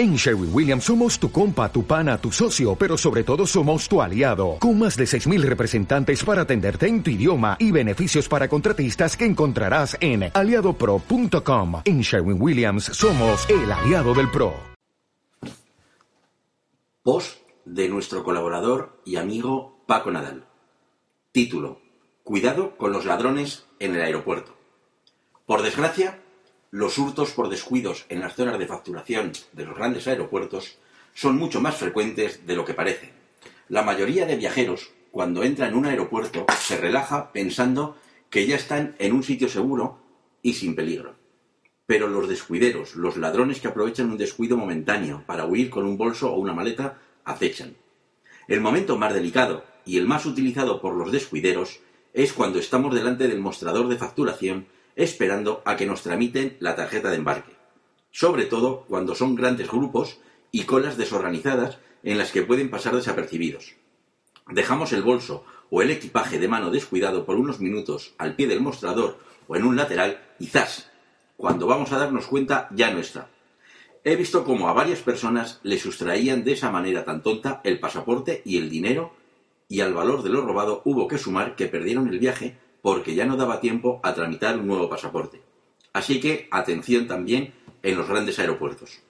En Sherwin Williams somos tu compa, tu pana, tu socio, pero sobre todo somos tu aliado, con más de 6.000 representantes para atenderte en tu idioma y beneficios para contratistas que encontrarás en aliadopro.com. En Sherwin Williams somos el aliado del PRO. Post de nuestro colaborador y amigo Paco Nadal. Título. Cuidado con los ladrones en el aeropuerto. Por desgracia, los hurtos por descuidos en las zonas de facturación de los grandes aeropuertos son mucho más frecuentes de lo que parece. La mayoría de viajeros, cuando entra en un aeropuerto, se relaja pensando que ya están en un sitio seguro y sin peligro. Pero los descuideros, los ladrones que aprovechan un descuido momentáneo para huir con un bolso o una maleta, acechan. El momento más delicado y el más utilizado por los descuideros es cuando estamos delante del mostrador de facturación esperando a que nos tramiten la tarjeta de embarque. Sobre todo cuando son grandes grupos y colas desorganizadas en las que pueden pasar desapercibidos. Dejamos el bolso o el equipaje de mano descuidado por unos minutos al pie del mostrador o en un lateral y ¡zas! Cuando vamos a darnos cuenta ya no está. He visto cómo a varias personas le sustraían de esa manera tan tonta el pasaporte y el dinero y al valor de lo robado hubo que sumar que perdieron el viaje porque ya no daba tiempo a tramitar un nuevo pasaporte. Así que atención también en los grandes aeropuertos.